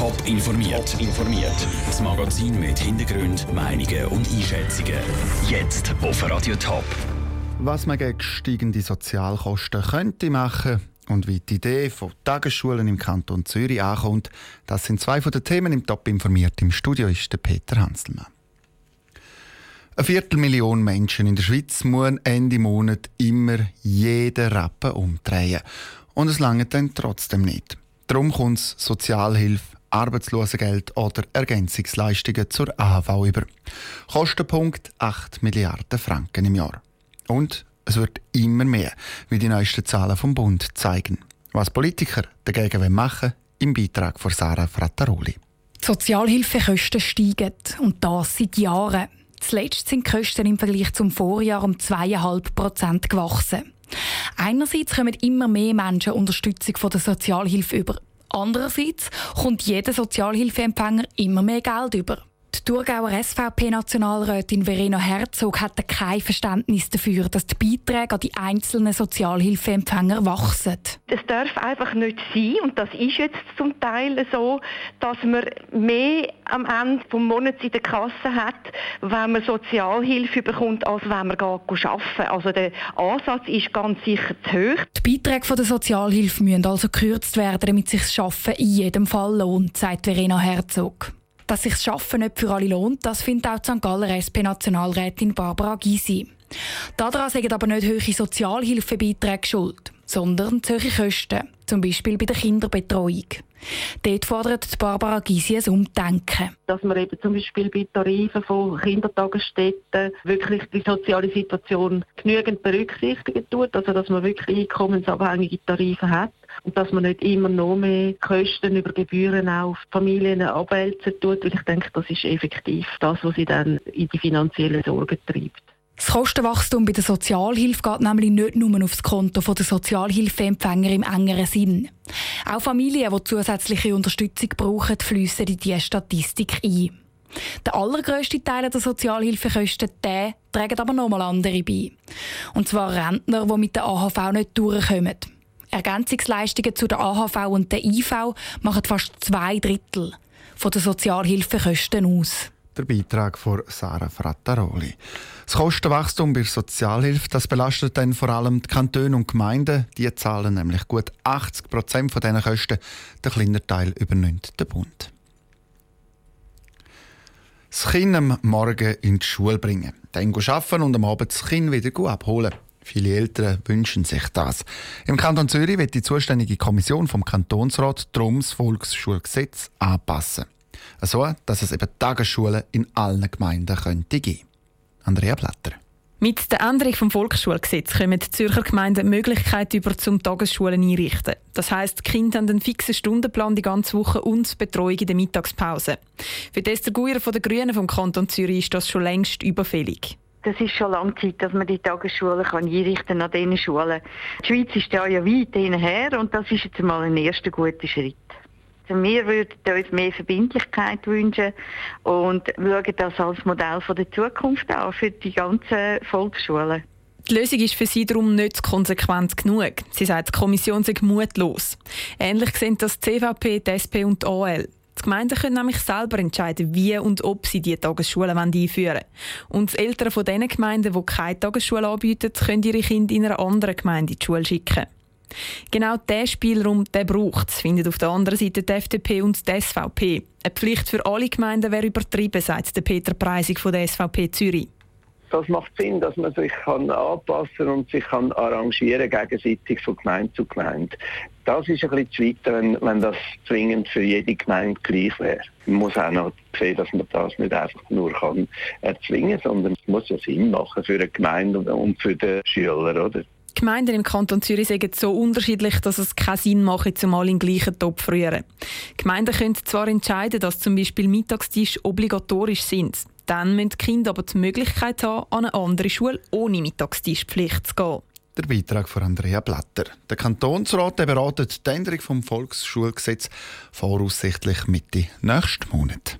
Top informiert. informiert. Das Magazin mit Hintergrund, Meinungen und Einschätzungen. Jetzt auf Radio Top. Was man gegen steigende Sozialkosten könnte machen und wie die Idee von Tagesschulen im Kanton Zürich ankommt, das sind zwei von den Themen im Top informiert. Im Studio ist der Peter Hanselmann. Eine Viertelmillion Menschen in der Schweiz müssen Ende Monat immer jeden Rappen umdrehen. Und es lange dann trotzdem nicht. Darum kommt Sozialhilfe, Arbeitslosengeld oder Ergänzungsleistungen zur AHV über. Kostenpunkt 8 Milliarden Franken im Jahr. Und es wird immer mehr, wie die neuesten Zahlen vom Bund zeigen. Was Politiker dagegen machen im Beitrag von Sarah Frattaroli. Die Sozialhilfekosten steigen und das seit Jahren. Zuletzt sind die Kosten im Vergleich zum Vorjahr um 2,5 Prozent gewachsen. Einerseits kommen immer mehr Menschen Unterstützung von der Sozialhilfe über. Andererseits kommt jeder Sozialhilfeempfänger immer mehr Geld über. Die Thurgauer SVP-Nationalrätin Verena Herzog hat kein Verständnis dafür, dass die Beiträge an die einzelnen Sozialhilfeempfänger wachsen. Es darf einfach nicht sein, und das ist jetzt zum Teil so, dass man mehr am Ende des Monats in der Kasse hat, wenn man Sozialhilfe bekommt, als wenn man arbeiten Also der Ansatz ist ganz sicher zu hoch. Die Beiträge von der Sozialhilfe müssen also gekürzt werden, damit sich das Arbeiten in jedem Fall lohnt, sagt Verena Herzog. Dass sich das Arbeiten nicht für alle lohnt, das findet auch die St. Galler SP-Nationalrätin Barbara Gysi. Daran sind aber nicht hohe Sozialhilfebeiträge schuld, sondern hohe Kosten, zum Beispiel bei der Kinderbetreuung. Dort fordert Barbara Gysi ein Umdenken. Dass man eben zum Beispiel bei Tarifen von Kindertagesstätten wirklich die soziale Situation genügend berücksichtigen tut, also dass man wirklich einkommensabhängige Tarife hat und dass man nicht immer noch mehr Kosten über Gebühren auf Familien abwälzen tut, weil ich denke, das ist effektiv das, was sie dann in die finanziellen Sorgen treibt. Das Kostenwachstum bei der Sozialhilfe geht nämlich nicht nur aufs Konto der Sozialhilfeempfänger im engeren Sinn. Auch Familien, die zusätzliche Unterstützung brauchen, fließen in diese Statistik ein. Der allergrösste Teil der Sozialhilfekosten der tragen aber nochmal andere bei. Und zwar Rentner, die mit der AHV nicht durchkommen. Ergänzungsleistungen zu der AHV und der IV machen fast zwei Drittel der Sozialhilfekosten aus. Der Beitrag von Sarah Frattaroli. Das Kostenwachstum bei der Sozialhilfe das belastet dann vor allem die Kantone und Gemeinden. Die zahlen nämlich gut 80 Prozent von diesen Kosten. Der kleine Teil übernimmt der Bund. Das Kind am Morgen in die Schule bringen, dann arbeiten und am Abend das Kind wieder abholen. Viele Eltern wünschen sich das. Im Kanton Zürich wird die zuständige Kommission vom Kantonsrat darum das Volksschulgesetz anpassen. So, dass es eben Tagesschulen in allen Gemeinden könnte geben. Andrea Platter. Mit der Änderung des Volksschulgesetzes kommen die Zürcher Gemeinden die Möglichkeit über zum Tagesschulen einrichten. Das heisst, die Kinder haben einen fixen Stundenplan die ganze Woche und Betreuung in der Mittagspause. Für Esther Guyer von den Grünen vom Kanton Zürich ist das schon längst überfällig. Das ist schon lange Zeit, dass man die Tagesschulen kann einrichten an diesen Schulen. Die Schweiz ist ja, ja weit hinher und das ist jetzt mal ein erster guter Schritt. Also wir würden uns mehr Verbindlichkeit wünschen und schauen das als Modell von der Zukunft an für die ganzen Volksschulen. Die Lösung ist für sie darum nicht konsequent genug. Sie sagt, die Kommission sei mutlos. Ähnlich sehen das die CVP, die SP und die AL. Die Gemeinden können nämlich selber entscheiden, wie und ob sie diese Tagesschulen einführen wollen. Und die Eltern von den Gemeinden, die keine Tagesschule anbieten, können ihre Kinder in einer anderen Gemeinde in die Schule schicken. Genau diesen Spielraum braucht es, findet auf der anderen Seite die FDP und die SVP. Eine Pflicht für alle Gemeinden wäre übertrieben, sagt der Peter Preisig von der SVP Zürich das macht Sinn, dass man sich kann anpassen und sich kann arrangieren gegenseitig von Gemeinde zu Gemeinde. Das ist ein bisschen zu wenn, wenn das zwingend für jede Gemeinde gleich wäre. Man muss auch noch sehen, dass man das nicht einfach nur kann erzwingen, sondern es muss ja Sinn machen für eine Gemeinde und für den Schüler, oder? Die Gemeinden im Kanton Zürich sind so unterschiedlich, dass es keinen Sinn macht, zumal in gleichen Topf rühren. Gemeinden können zwar entscheiden, dass zum Beispiel Mittagstisch obligatorisch sind. Dann müssen die Kinder aber die Möglichkeit haben, an eine andere Schule ohne Mittagstischpflicht zu gehen. Der Beitrag von Andrea Blatter. Der Kantonsrat beratet die Änderung vom Volksschulgesetz voraussichtlich Mitte nächsten Monat.